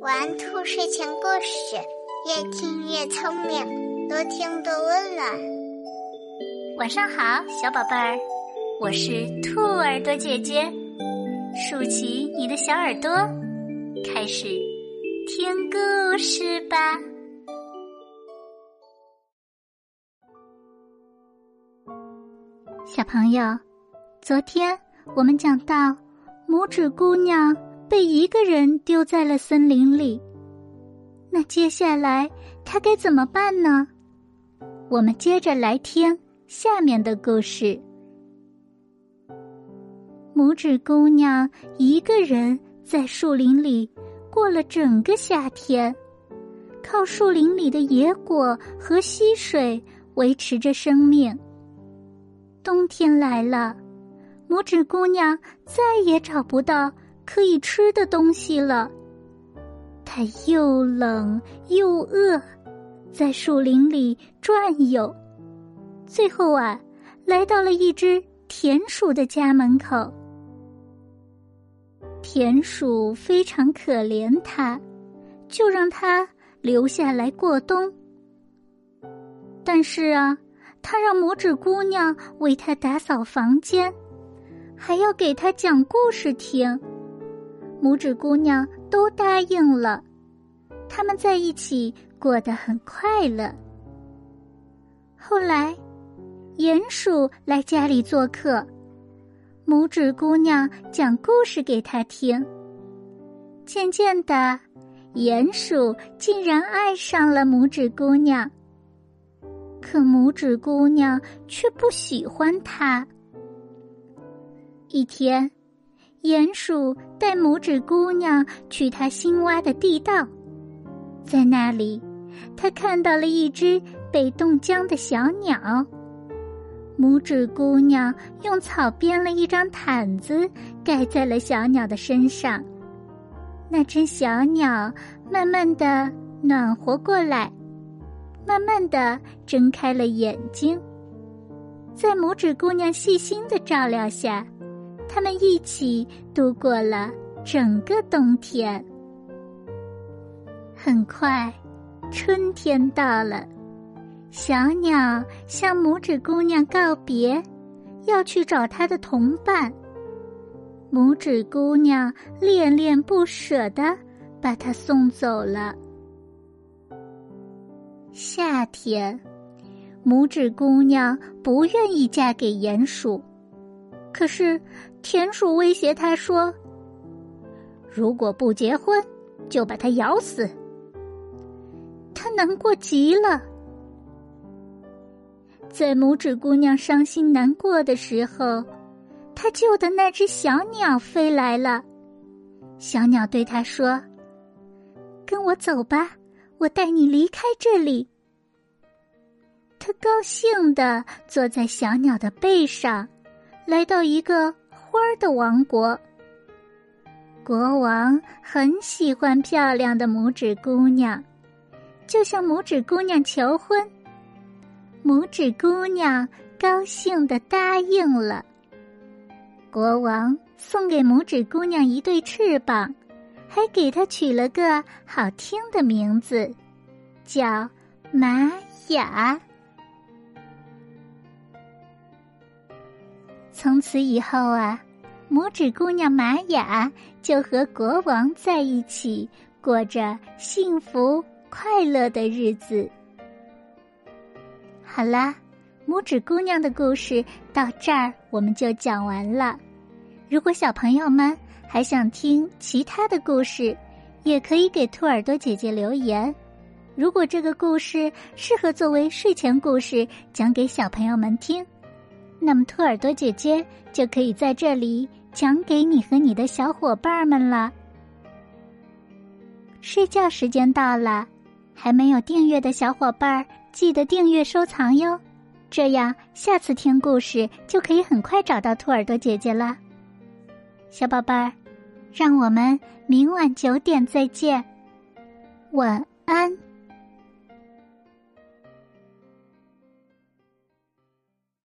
玩兔睡前故事，越听越聪明，多听多温暖。晚上好，小宝贝儿，我是兔耳朵姐姐，竖起你的小耳朵，开始听故事吧。小朋友，昨天我们讲到，拇指姑娘被一个人丢在了森林里。那接下来他该怎么办呢？我们接着来听下面的故事。拇指姑娘一个人在树林里过了整个夏天，靠树林里的野果和溪水维持着生命。冬天来了，拇指姑娘再也找不到可以吃的东西了。她又冷又饿，在树林里转悠，最后啊，来到了一只田鼠的家门口。田鼠非常可怜它，就让它留下来过冬。但是啊。他让拇指姑娘为他打扫房间，还要给他讲故事听。拇指姑娘都答应了，他们在一起过得很快乐。后来，鼹鼠来家里做客，拇指姑娘讲故事给他听。渐渐的，鼹鼠竟然爱上了拇指姑娘。可拇指姑娘却不喜欢他。一天，鼹鼠带拇指姑娘去他新挖的地道，在那里，他看到了一只被冻僵的小鸟。拇指姑娘用草编了一张毯子，盖在了小鸟的身上。那只小鸟慢慢的暖和过来。慢慢的睁开了眼睛，在拇指姑娘细心的照料下，他们一起度过了整个冬天。很快，春天到了，小鸟向拇指姑娘告别，要去找它的同伴。拇指姑娘恋恋不舍的把它送走了。夏天，拇指姑娘不愿意嫁给鼹鼠，可是田鼠威胁他说：“如果不结婚，就把它咬死。”他难过极了。在拇指姑娘伤心难过的时候，她救的那只小鸟飞来了。小鸟对她说：“跟我走吧。”我带你离开这里。他高兴的坐在小鸟的背上，来到一个花儿的王国。国王很喜欢漂亮的拇指姑娘，就向拇指姑娘求婚。拇指姑娘高兴的答应了。国王送给拇指姑娘一对翅膀。还给它取了个好听的名字，叫玛雅。从此以后啊，拇指姑娘玛雅就和国王在一起，过着幸福快乐的日子。好啦，拇指姑娘的故事到这儿我们就讲完了。如果小朋友们，还想听其他的故事，也可以给兔耳朵姐姐留言。如果这个故事适合作为睡前故事讲给小朋友们听，那么兔耳朵姐姐就可以在这里讲给你和你的小伙伴们了。睡觉时间到了，还没有订阅的小伙伴记得订阅收藏哟，这样下次听故事就可以很快找到兔耳朵姐姐了。小宝贝儿。让我们明晚九点再见，晚安。